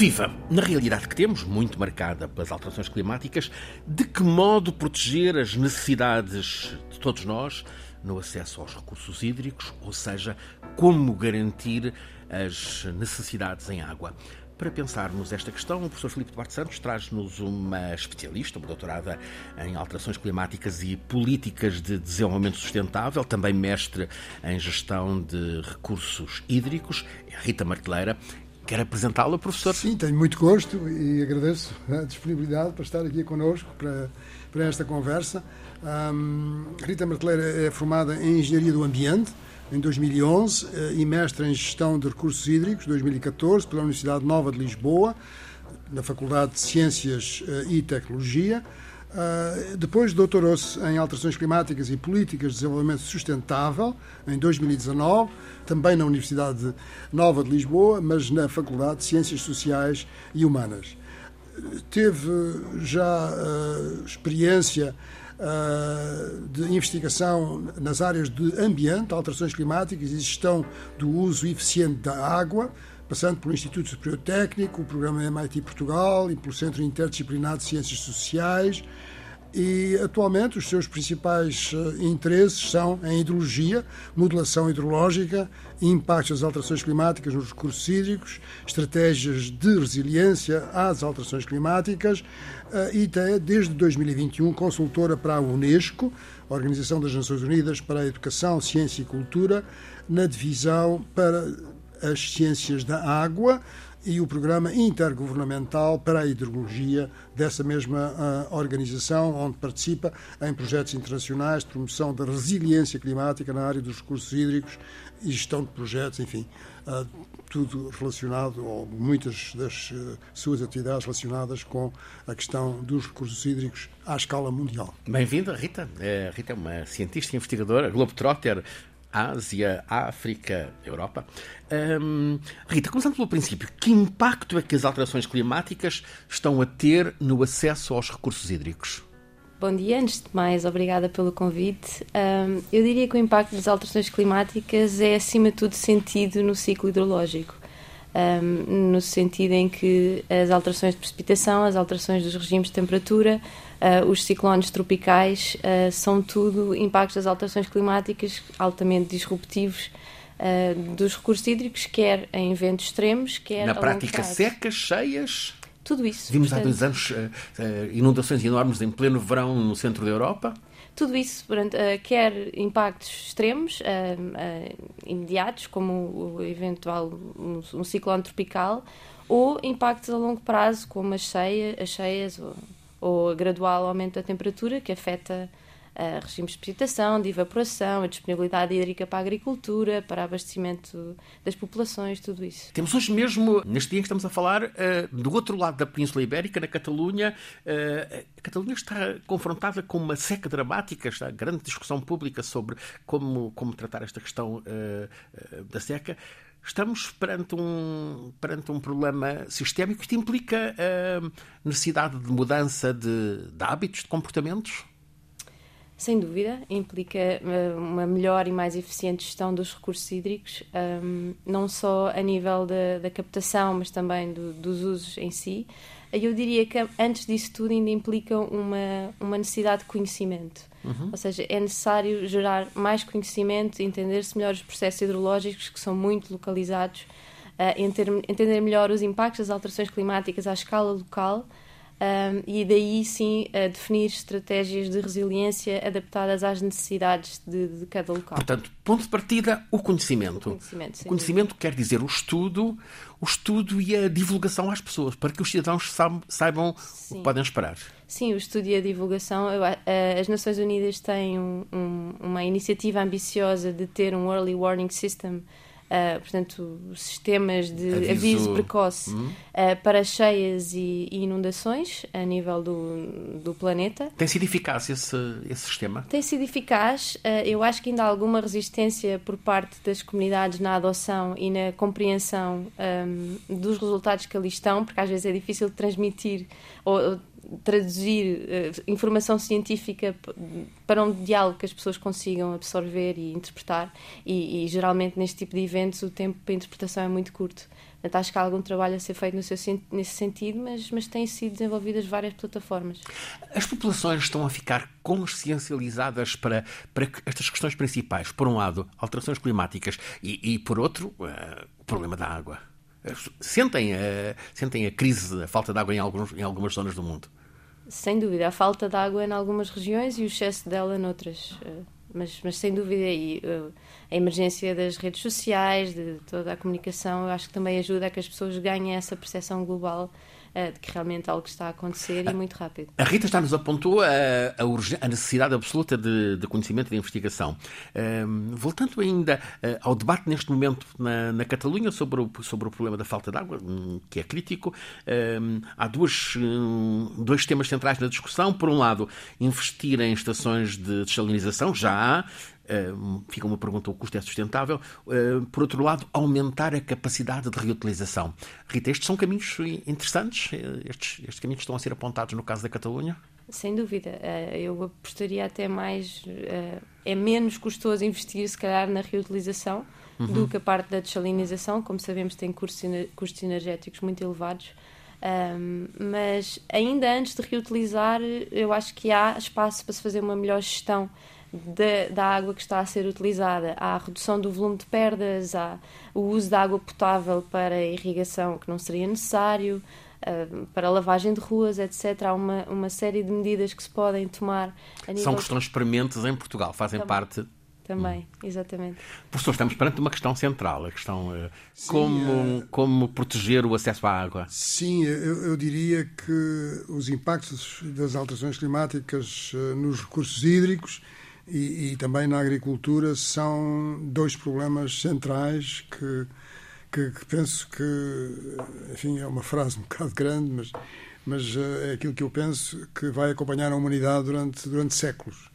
Viva! Na realidade que temos, muito marcada pelas alterações climáticas, de que modo proteger as necessidades de todos nós no acesso aos recursos hídricos, ou seja, como garantir as necessidades em água? Para pensarmos esta questão, o professor Filipe Duarte Santos traz-nos uma especialista, uma doutorada em alterações climáticas e políticas de desenvolvimento sustentável, também mestre em gestão de recursos hídricos, Rita Marteleira. Quer apresentá-la, professor? Sim, tenho muito gosto e agradeço a disponibilidade para estar aqui connosco para, para esta conversa. Um, Rita Marteleira é formada em Engenharia do Ambiente, em 2011 eh, e mestre em Gestão de Recursos Hídricos, 2014, pela Universidade Nova de Lisboa, na Faculdade de Ciências eh, e Tecnologia. Uh, depois doutorou-se em Alterações Climáticas e Políticas de Desenvolvimento Sustentável, em 2019, também na Universidade Nova de Lisboa, mas na Faculdade de Ciências Sociais e Humanas. Teve já uh, experiência uh, de investigação nas áreas de ambiente, alterações climáticas e gestão do uso eficiente da água, passando pelo Instituto Superior Técnico, o programa MIT Portugal e pelo Centro Interdisciplinar de Ciências Sociais. E atualmente os seus principais uh, interesses são em hidrologia, modelação hidrológica, impactos das alterações climáticas nos recursos hídricos, estratégias de resiliência às alterações climáticas uh, e até desde 2021 consultora para a Unesco, Organização das Nações Unidas para a Educação, Ciência e Cultura, na divisão para as ciências da água e o programa intergovernamental para a hidrologia dessa mesma uh, organização, onde participa em projetos internacionais de promoção da resiliência climática na área dos recursos hídricos e gestão de projetos, enfim, uh, tudo relacionado, ou muitas das uh, suas atividades relacionadas com a questão dos recursos hídricos à escala mundial. Bem-vinda, Rita. A Rita é uma cientista investigadora, Globetrotter, Ásia, África, Europa. Rita, começando pelo princípio, que impacto é que as alterações climáticas estão a ter no acesso aos recursos hídricos? Bom dia, antes de mais, obrigada pelo convite. Eu diria que o impacto das alterações climáticas é, acima de tudo, sentido no ciclo hidrológico. No sentido em que as alterações de precipitação, as alterações dos regimes de temperatura, uh, os ciclones tropicais, uh, são tudo impactos das alterações climáticas altamente disruptivos uh, dos recursos hídricos, quer em eventos extremos, quer Na prática, secas, cheias? Tudo isso. Vimos portanto, há dois anos inundações enormes em pleno verão no centro da Europa. Tudo isso, portanto, quer impactos extremos, imediatos, como o eventual um, um ciclone tropical, ou impactos a longo prazo, como as, cheia, as cheias ou ou gradual aumento da temperatura, que afeta uh, regimes de precipitação, de evaporação, a disponibilidade hídrica para a agricultura, para abastecimento das populações, tudo isso. Temos hoje mesmo, neste dia que estamos a falar, uh, do outro lado da Península Ibérica, na Catalunha, uh, a Catalunha está confrontada com uma seca dramática, está grande discussão pública sobre como, como tratar esta questão da seca estamos perante um, perante um problema sistémico que implica a necessidade de mudança de, de hábitos, de comportamentos? Sem dúvida, implica eh, uma melhor e mais eficiente gestão dos recursos hídricos, um, não só a nível da, da captação, mas também do, dos usos em si. Eu diria que antes disso tudo ainda implica uma, uma necessidade de conhecimento. Uhum. Ou seja, é necessário gerar mais conhecimento, entender-se melhor os processos hidrológicos que são muito localizados, uh, entender melhor os impactos das alterações climáticas à escala local um, e daí sim definir estratégias de resiliência adaptadas às necessidades de, de, cada local. Portanto, ponto de partida, o conhecimento. O conhecimento, o conhecimento quer dizer o estudo, o estudo e a divulgação às pessoas, para que os cidadãos saibam sim. o que podem esperar. Sim, o estudo e a divulgação. As Nações Unidas têm um, um, uma iniciativa ambiciosa de ter um Early Warning System uh, portanto, sistemas de aviso, aviso precoce uh, para cheias e, e, inundações a nível do, do planeta. Tem sido eficaz esse, esse sistema? Tem sido eficaz. Uh, eu acho que ainda há alguma resistência por parte das comunidades na adoção e na compreensão um, dos resultados que ali estão, porque às vezes é difícil de transmitir ou traduzir uh, informação científica para um diálogo que as pessoas consigam absorver e interpretar, e, e, geralmente neste tipo de eventos o tempo para interpretação é muito curto. Portanto, acho que há algum trabalho a ser feito seu, nesse sentido, mas, mas têm sido desenvolvidas várias plataformas. As populações estão a ficar consciencializadas para, para estas questões principais. Por um lado, alterações climáticas e, e por outro, uh, o problema da água. Sentem a, sentem a crise, a falta de água em, alguns, em algumas zonas do mundo? Sem dúvida. A falta de água em algumas regiões e o excesso dela noutras. Uh, mas, mas sem dúvida, e, uh, a emergência das redes sociais, de toda a comunicação, eu acho que também ajuda a que as pessoas ganhem essa percepção global uh, de que realmente algo está a acontecer e muito rápido. A Rita já nos apontou a, a, a necessidade absoluta de, de, conhecimento e de investigação. Uh, voltando ainda uh, ao debate neste momento na, na Catalunha sobre o, sobre o problema da falta de água, hum, que é crítico, há duas, um, dois temas centrais na discussão. Por um lado, investir em estações de desalinização, já há, fica uma pergunta: o custo é sustentável? Uh, por outro lado, aumentar a capacidade de reutilização. Rita, estes são caminhos interessantes? Eh, estes, estes caminhos estão a ser apontados no caso da Catalunha? Sem dúvida. Eu apostaria até mais. é menos custoso investir, se calhar, na reutilização uhum. do que a parte da desalinização. Como sabemos, tem custos energéticos muito elevados. Um, mas ainda antes de reutilizar, eu acho que há espaço para se fazer uma melhor gestão da, da, água que está a ser utilizada. Há a redução do volume de perdas, há o uso de água potável para irrigação que não seria necessário, uh, para lavagem de ruas, etc. Há uma, uma série de medidas que se podem tomar. São questões prementes em Portugal, fazem Também. parte também, exatamente. Professor, estamos perante uma questão central, a questão uh, sim, como, uh, como proteger o acesso à água. Sim, eu, eu, diria que os impactos das alterações climáticas uh, nos recursos hídricos e, e, também na agricultura são dois problemas centrais que, que, que, penso que, enfim, é uma frase um bocado grande, mas, mas é aquilo que eu penso que vai acompanhar a humanidade durante, durante séculos.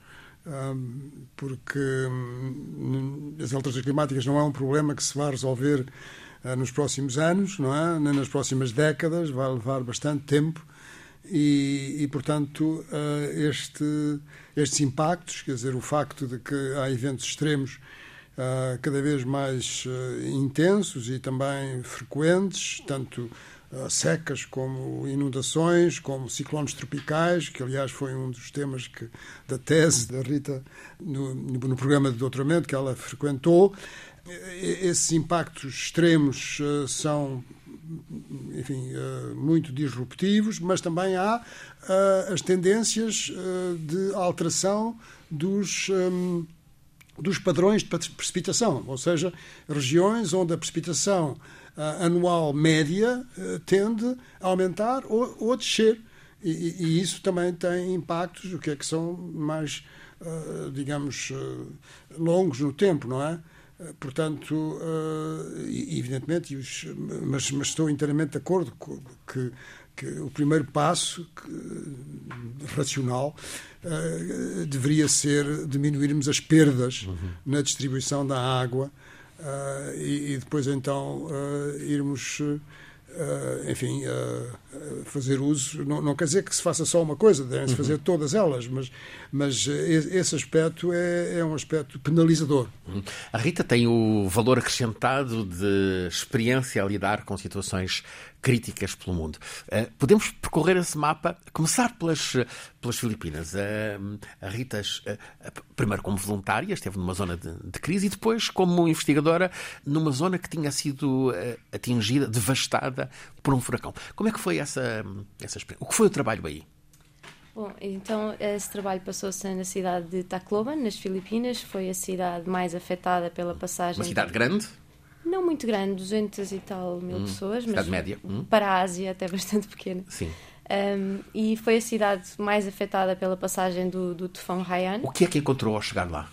Porque um, as alterações climáticas não é um problema que se vai resolver uh, nos próximos anos, não é? Nem nas próximas décadas, vai levar bastante tempo e, e portanto, uh, este estes impactos, quer dizer, o facto de que há eventos extremos uh, cada vez mais uh, intensos e também frequentes, tanto secas como inundações, como ciclones tropicais, que aliás foi um dos temas que, da tese da Rita no, no programa de doutoramento que ela frequentou. Esses impactos extremos são enfim, muito disruptivos, mas também há uh, as tendências uh, de alteração dos, um, dos padrões de precipitação, ou seja, regiões onde a precipitação anual média tende a aumentar ou, ou a descer. E, e, isso também tem impactos, o que é que são mais, digamos, longos no tempo, não é? Portanto, evidentemente, mas, mas, estou inteiramente de acordo que que o primeiro passo que, racional uh, deveria ser diminuirmos as perdas uhum. na distribuição da água uh, e, e, depois então uh, irmos Uh, enfim, uh, fazer uso. Não, não, quer dizer que se faça só uma coisa, devem-se uhum. fazer todas elas, mas, mas esse aspecto é, é um aspecto penalizador. Uhum. A Rita tem o valor acrescentado de experiência a lidar com situações críticas pelo mundo. Uh, podemos percorrer esse mapa, começar pelas, pelas Filipinas. Uh, a Rita, uh, primeiro como voluntária, esteve numa zona de, de, crise e depois como investigadora numa zona que tinha sido atingida, devastada por um furacão. Como é que foi essa, essa experiência? O que foi o trabalho aí? Bom, então esse trabalho passou-se na cidade de Tacloban, nas Filipinas. Foi a cidade mais afetada pela passagem. Uma cidade grande? Não muito grande, 200 e tal mil hum, pessoas, mas média. Hum. para a Ásia até bastante pequena. Sim. Um, e foi a cidade mais afetada pela passagem do, do tufão Haiyan. O que é que encontrou ao chegar lá?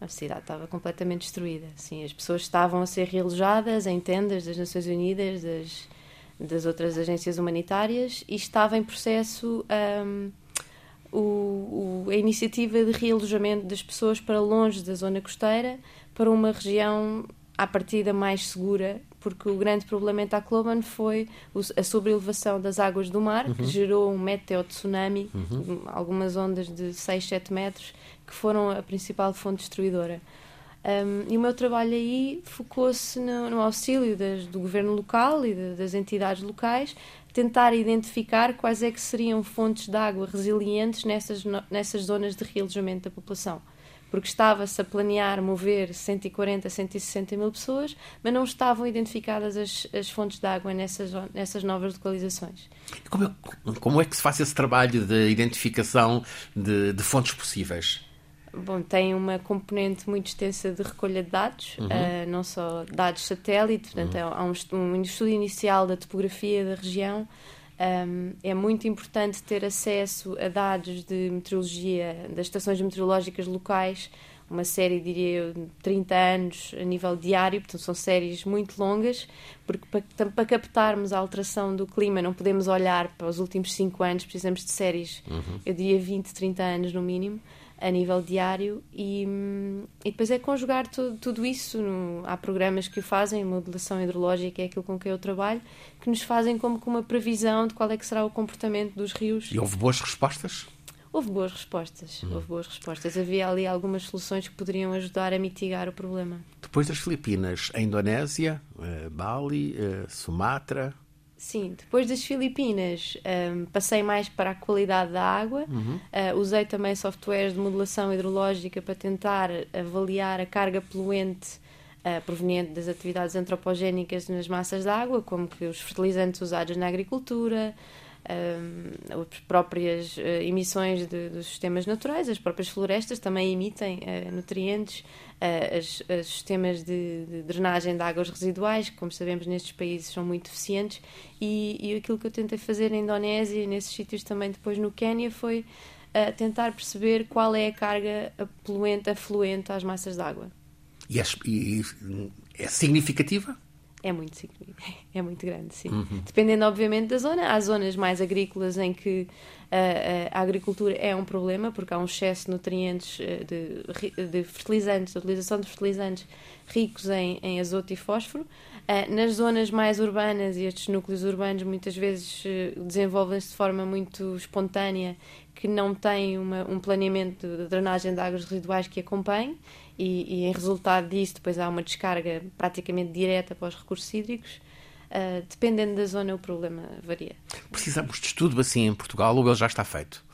A cidade estava completamente destruída. Sim, as pessoas estavam a ser realojadas em tendas das Nações Unidas, das, das outras agências humanitárias e estava em processo um, o, o, a iniciativa de realojamento das pessoas para longe da zona costeira, para uma região à partida mais segura, porque o grande problema em Tacloban foi a sobrelevação das águas do mar, uhum. que gerou um meteo-tsunami, uhum. algumas ondas de 6, 7 metros, que foram a principal fonte destruidora. Um, e o meu trabalho aí focou-se no, no, auxílio das, do governo local e de, das entidades locais, tentar identificar quais é que seriam fontes de água resilientes nessas, nessas zonas de realojamento da população porque estava-se a planear mover 140, 160 mil pessoas, mas não estavam identificadas as, as fontes de água nessas, nessas novas localizações. Como é, como é que se faz esse trabalho de identificação de, de fontes possíveis? Bom, tem uma componente muito extensa de recolha de dados, uhum. uh, não só dados satélite, portanto, uhum. há um, um estudo inicial da topografia da região, um, é muito importante ter acesso a dados de meteorologia das estações meteorológicas locais, uma série, diria eu, de 30 anos a nível diário, portanto são séries muito longas, porque para, para captarmos a alteração do clima não podemos olhar para os últimos 5 anos, precisamos de séries, uhum. eu diria 20, 30 anos no mínimo a nível diário e, e depois é conjugar tudo, tudo isso. No, há programas que o fazem, modelação hidrológica é aquilo com que eu trabalho, que nos fazem como com uma previsão de qual é que será o comportamento dos rios. E houve boas respostas? Houve boas respostas, uhum. houve boas respostas. Havia ali algumas soluções que poderiam ajudar a mitigar o problema. Depois das Filipinas, a Indonésia, eh, Bali, eh, Sumatra, Sim, depois das Filipinas um, passei mais para a qualidade da água. Uhum. Uh, usei também softwares de modelação hidrológica para tentar avaliar a carga poluente uh, proveniente das atividades antropogénicas nas massas de água, como que os fertilizantes usados na agricultura, as próprias uh, emissões de, dos sistemas naturais, as próprias florestas também emitem uh, nutrientes, uh, as, os sistemas de, de, drenagem de águas residuais, que, como sabemos, nestes países são muito eficientes, e, e aquilo que eu tentei fazer na Indonésia e nesses sítios também depois no Quénia foi tentar perceber qual é a carga poluente afluente às massas de água. E é, e é significativa? É muito, é muito grande, sim. Uhum. Dependendo, obviamente, da zona. Há zonas mais agrícolas em que uh, a agricultura é um problema, porque há um excesso de nutrientes, uh, de, de fertilizantes, de utilização de fertilizantes ricos em, em azoto e fósforo. Uh, nas zonas mais urbanas e estes núcleos urbanos muitas vezes desenvolvem-se de forma muito espontânea que não têm uma, um planeamento de drenagem de águas residuais que acompanhe e, e, em resultado disso depois há uma descarga praticamente direta para os recursos hídricos. Uh, dependendo da zona, o problema varia. Precisamos de estudo assim em Portugal ou ele já está feito?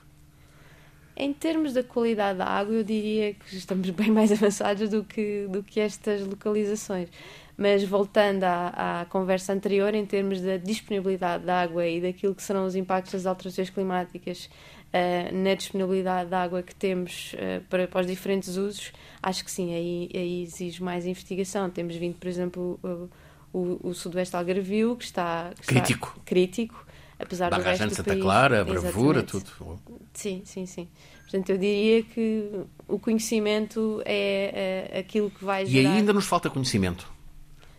Em termos da qualidade da água, eu diria que estamos bem mais avançados do que, do que estas localizações. Mas voltando à, à conversa anterior, em termos da disponibilidade da água e daquilo que serão os impactos das alterações climáticas uh, na disponibilidade de água que temos uh, para, para os diferentes usos, acho que sim, aí, aí exige mais investigação. Temos vindo, por exemplo, o, o, o Sudoeste Algarvio, que está, que crítico. Está crítico, apesar Barragem do resto de Santa país. Clara, a bravura, tudo. Sim, sim, sim. Portanto, eu diria que o conhecimento é, é aquilo que vai gerar... E ainda nos falta conhecimento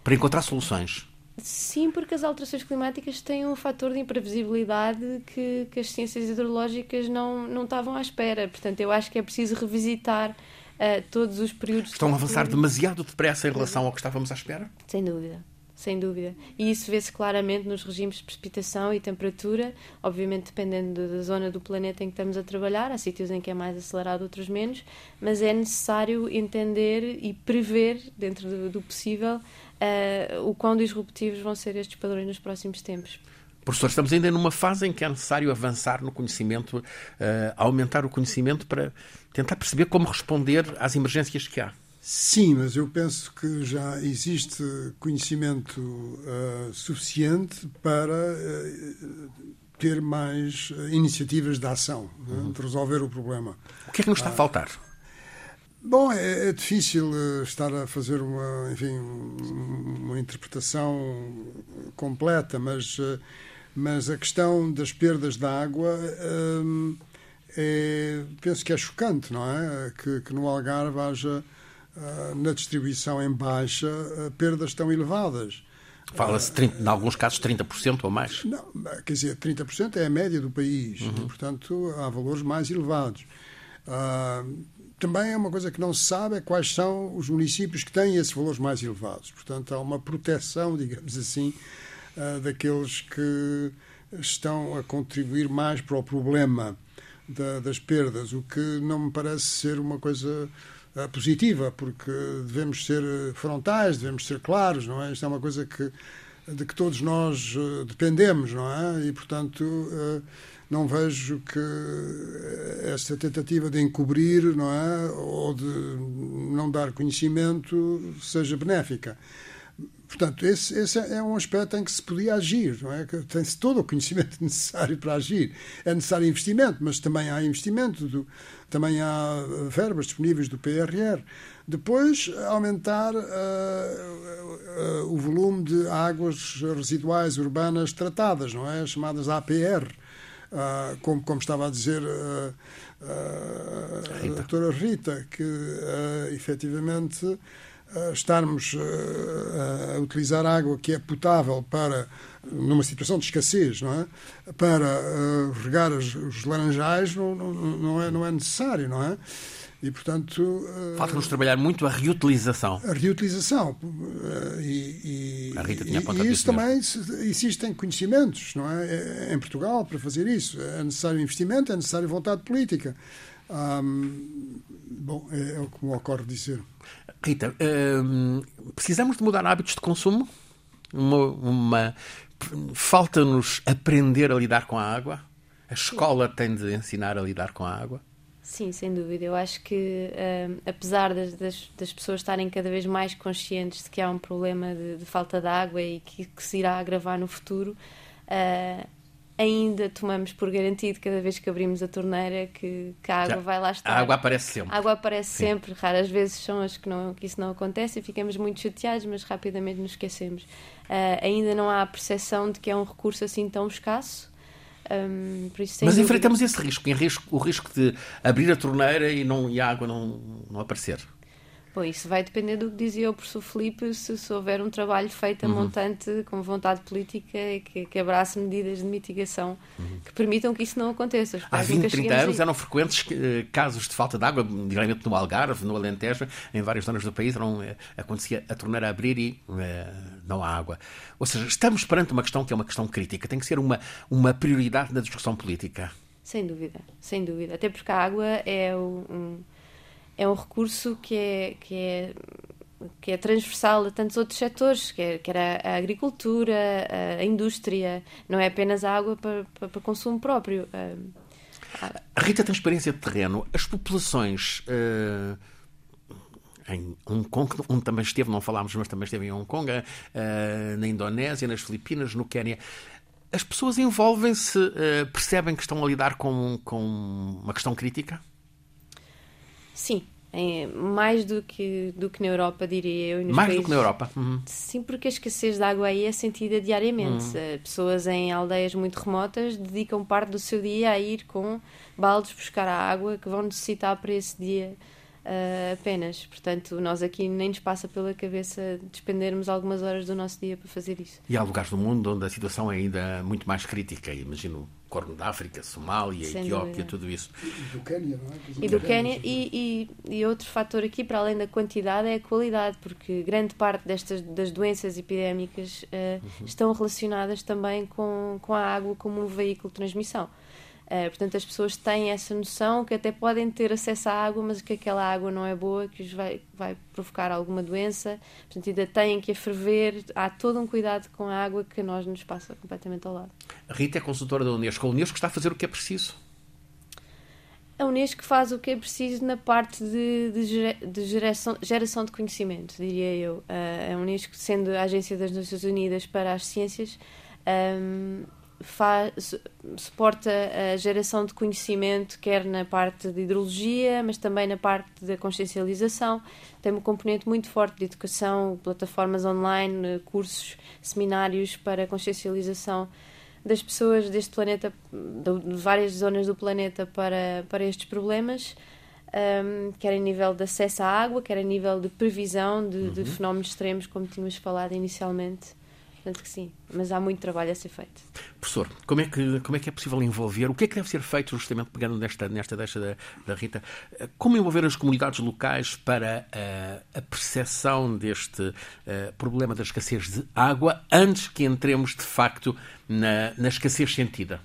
para encontrar soluções. Sim, porque as alterações climáticas têm um fator de imprevisibilidade que, que as ciências hidrológicas não, não estavam à espera. Portanto, eu acho que é preciso revisitar uh, todos os períodos. Estão a avançar demasiado depressa em relação ao que estávamos à espera? Sem dúvida. Sem dúvida. E isso vê-se claramente nos regimes de precipitação e temperatura, obviamente dependendo da zona do planeta em que estamos a trabalhar, há sítios em que é mais acelerado, outros menos, mas é necessário entender e prever, dentro do, do possível, uh, o quão disruptivos vão ser estes padrões nos próximos tempos. Professor, estamos ainda numa fase em que é necessário avançar no conhecimento, uh, aumentar o conhecimento para tentar perceber como responder às emergências que há. Sim, mas eu penso que já existe conhecimento uh, suficiente para uh, ter mais iniciativas de ação, né, uhum. de resolver o problema. O que é que nos está a faltar? Bom, é, é, difícil estar a fazer uma, enfim, uma interpretação completa, mas mas a questão das perdas de água é, penso que é chocante, não é? Que, que no Algarve haja, na distribuição em baixa, uh, perdas tão elevadas. Fala-se, em alguns casos, 30% ou mais? Não, quer dizer, 30% é a média do país, uhum. e, portanto há valores mais elevados. Uh, também é uma coisa que não se sabe é quais são os municípios que têm esses valores mais elevados. Portanto, há uma proteção, digamos assim, uh, daqueles que estão a contribuir mais para o problema da, das perdas, o que não me parece ser uma coisa positiva, porque devemos ser frontais, devemos ser claros, não é? Isto é uma coisa que, de que todos nós uh, dependemos, não é? E, portanto não vejo que esta tentativa de encobrir não é, ou de não dar conhecimento seja benéfica. Portanto, esse, esse, é um aspecto em que se podia agir, não é? Tem-se todo o conhecimento necessário para agir. É necessário investimento, mas também há investimento, do, também há verbas disponíveis do PRR. Depois, aumentar uh, uh, o volume de águas residuais urbanas tratadas, não é? Chamadas APR como, como estava a dizer a doutora Rita, que efetivamente estarmos a utilizar água que é potável para numa situação de escassez, não é? Para regar os, laranjais não, não, não, é, não é necessário, não é? E, portanto... Eh, Falta-nos trabalhar muito a reutilização. A reutilização. Eh, e, e, a Rita tinha e, e isso também existem conhecimentos, não é? Em Portugal, para fazer isso. É necessário investimento, é necessário vontade política. Bom, é, é, o que me ocorre dizer. Rita, hum, precisamos de mudar hábitos de consumo? Uma, uma falta-nos aprender a lidar com a água? A escola tem de ensinar a lidar com a água? Sim, sem dúvida. Eu acho que, uh, apesar das, das, das, pessoas estarem cada vez mais conscientes de que há um problema de, de falta de água e que, que, se irá agravar no futuro, uh, ainda tomamos por garantido, cada vez que abrimos a torneira, que, que a água Já, vai lá estar. A água aparece sempre. A água aparece Sim. sempre. Raras vezes são as que, não, que isso não acontece e ficamos muito chateados, mas rapidamente nos esquecemos. Uh, ainda não há a percepção de que é um recurso assim tão escasso um, isso, Mas enfrentamos esse risco, risco, o risco de abrir a torneira e, não, e a água não, não aparecer. Bom, isso vai depender do que dizia o professor Felipe, se, se houver um trabalho feito a uhum. montante com vontade política e que, que abrace medidas de mitigação uhum. que permitam que isso não aconteça. Há 20, 30 anos eram frequentes eh, casos de falta de água, diretamente no Algarve, no Alentejo, em várias zonas do país, não, eh, acontecia a torneira abrir e uh, não há água. Ou seja, estamos perante uma questão que é uma questão crítica, tem que ser uma, uma prioridade na discussão política. Sem dúvida, sem dúvida. Até porque a água é um é um recurso que é, que é, que é transversal a tantos outros setores, que é, a, agricultura, a, indústria, não é apenas a água para, para, para consumo próprio. A Rita tem experiência de terreno. As populações. Uh em Hong Kong, onde também esteve, não falámos, mas também esteve em Hong Kong, uh, na Indonésia, nas Filipinas, no Quênia. As pessoas envolvem-se, uh, percebem que estão a lidar com, com uma questão crítica? Sim, é, mais do que, do que na Europa, diria eu. mais países... do que na Europa? Uhum. Sim, porque a escassez de água aí é sentida diariamente. Uhum. Eh, pessoas em aldeias muito remotas dedicam parte do seu dia a ir com baldes buscar a água que vão necessitar para esse dia uh, apenas. Portanto, nós aqui nem nos passa pela cabeça despendermos algumas horas do nosso dia para fazer isso. E há lugares do mundo onde a situação é ainda muito mais crítica. Imagino Corno da África, Somália, Sem Etiópia, dúvida. tudo isso. E do Quênia, não é? E do Quênia, e, e, e, outro fator aqui, para além da quantidade, é a qualidade, porque grande parte destas das doenças epidémicas uh, uhum. estão relacionadas também com, com a água como um veículo de transmissão. Uh, portanto, as pessoas têm essa noção que até podem ter acesso à água, mas que aquela água não é boa, que os vai, vai provocar alguma doença. Portanto, ainda têm que a ferver. Há todo um cuidado com a água que a nós nos passa completamente ao lado. A Rita é consultora da Unesco. A Unesco está a fazer o que é preciso? A Unesco faz o que é preciso na parte de, de, de geração, geração, de conhecimento, diria eu. Uh, a Unesco, sendo a Agência das Nações Unidas para as Ciências, um, faz, suporta a geração de conhecimento, quer na parte de hidrologia, mas também na parte da consciencialização. Tem um componente muito forte de educação, plataformas online, cursos, seminários para consciencialização das pessoas deste planeta, de várias zonas do planeta, para, para estes problemas. Um, quer a nível de acesso à água, quer a nível de previsão de, uhum. de fenómenos extremos, como tínhamos falado inicialmente. Portanto, que sim, mas há muito trabalho a ser feito. Professor, como é, que, como é que é possível envolver? O que é que deve ser feito, justamente pegando nesta, nesta deixa da, da Rita? Como envolver as comunidades locais para uh, a percepção deste uh, problema da escassez de água antes que entremos, de facto, na, na escassez sentida?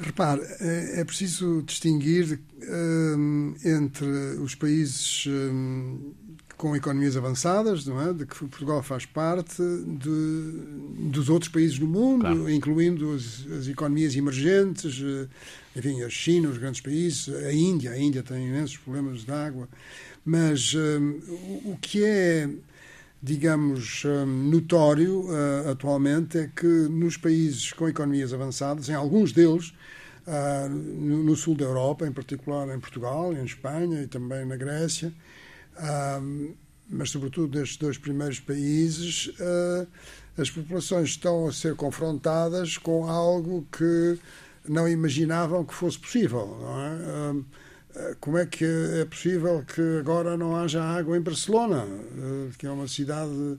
Repare, é, é preciso distinguir um, entre os países um, com economias avançadas, não é? de que Portugal faz parte, de, dos outros países do mundo, claro. incluindo as, as, economias emergentes, eh, enfim, a China, os grandes países, a Índia. A Índia tem imensos problemas de água. Mas um, o, o, que é, digamos, um, notório uh, atualmente é que nos países com economias avançadas, em alguns deles, uh, no, no sul da Europa, em particular em Portugal, em Espanha e também na Grécia, mas sobretudo nestes dois primeiros países, uh, as populações estão a ser confrontadas com algo que não imaginavam que fosse possível. Não é? Uh, como é que é possível que agora não haja água em Barcelona, uh, que é uma cidade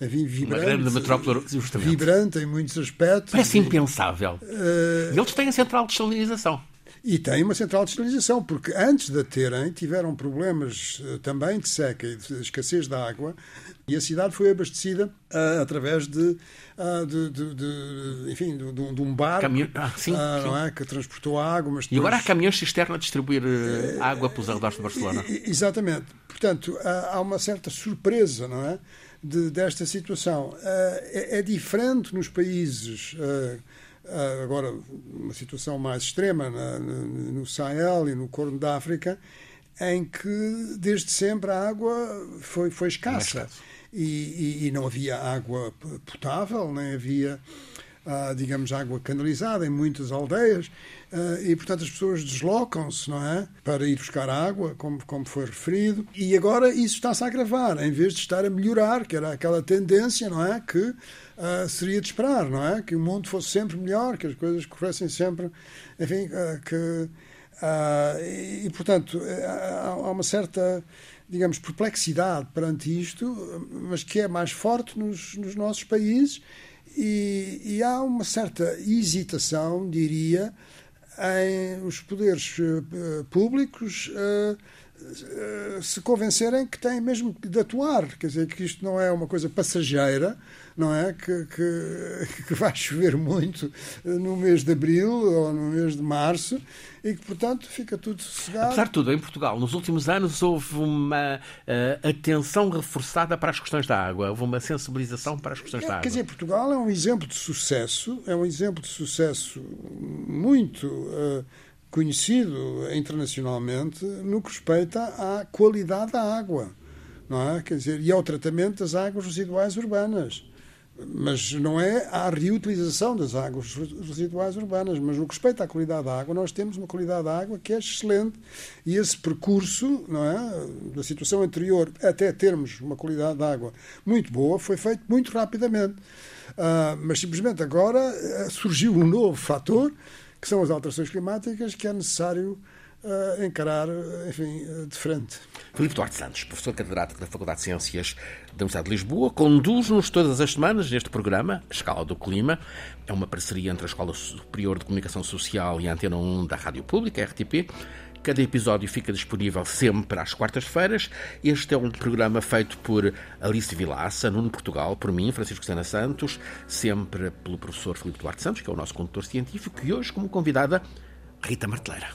enfim, vibrante, uma grande metrópole, justamente. vibrante em muitos aspectos. Parece impensável. Uh, Eles têm a central de salinização. E tem uma central de esterilização, porque antes de a terem, tiveram problemas uh, também de seca e de escassez de água, e a cidade foi abastecida uh, através de, uh, de, de, de, enfim, de, um barco Caminho... ah, sim, sim. Não é? que transportou a água. Mas depois... E agora há caminhões cisterna a distribuir água pelos arredores de Barcelona. Exatamente. Portanto, há uma certa surpresa, não é? desta situação. É, é, diferente nos países agora uma situação mais extrema na, no Sahel e no Corno da África, em que desde sempre a água foi, foi escassa. E, e, e, não havia água potável, nem havia, uh, digamos, água canalizada em muitas aldeias. Uh, e, portanto, as pessoas deslocam-se, não é? Para ir buscar água, como, como foi referido. E agora isso está-se a agravar, em vez de estar a melhorar, que era aquela tendência, não é? Que uh, seria de esperar, não é? Que o mundo fosse sempre melhor, que as coisas corressem sempre, enfim, que e, portanto há uma certa digamos perplexidade perante isto, mas que é mais forte nos, nos nossos países e, e, há uma certa hesitação, diria, em os poderes públicos se convencerem que têm mesmo de atuar, quer dizer, que isto não é uma coisa passageira, não é? Que, que, que vai chover muito no mês de abril ou no mês de março e que, portanto, fica tudo sossegado. Apesar de tudo, em Portugal, nos últimos anos houve uma uh, atenção reforçada para as questões da água, houve uma sensibilização para as questões é, da água. Quer dizer, Portugal é um exemplo de sucesso, é um exemplo de sucesso muito. Uh, conhecido internacionalmente no que respeita à qualidade da água, não é? Quer dizer, e ao tratamento das águas residuais urbanas. Mas não é a reutilização das águas residuais urbanas, mas no que respeita à qualidade da água, nós temos uma qualidade da água que é excelente e esse percurso, não é, da situação anterior até termos uma qualidade de água muito boa, foi feito muito rapidamente. Uh, mas simplesmente agora uh, surgiu um novo fator que são as alterações climáticas que é necessário uh, encarar, enfim, uh, de frente. Filipe Duarte Santos, professor catedrático da Faculdade de Ciências da Universidade de Lisboa, conduz-nos todas as semanas neste programa, Escala do Clima. É uma parceria entre a Escola Superior de Comunicação Social e a Antena 1 da Rádio Pública, RTP. Cada episódio fica disponível sempre às quartas-feiras. Este é um programa feito por Alice Vilaça, Nuno Portugal, por mim, Francisco Sena Santos, sempre pelo professor Filipe Duarte Santos, que é o nosso condutor científico, e hoje como convidada Rita Marteleira.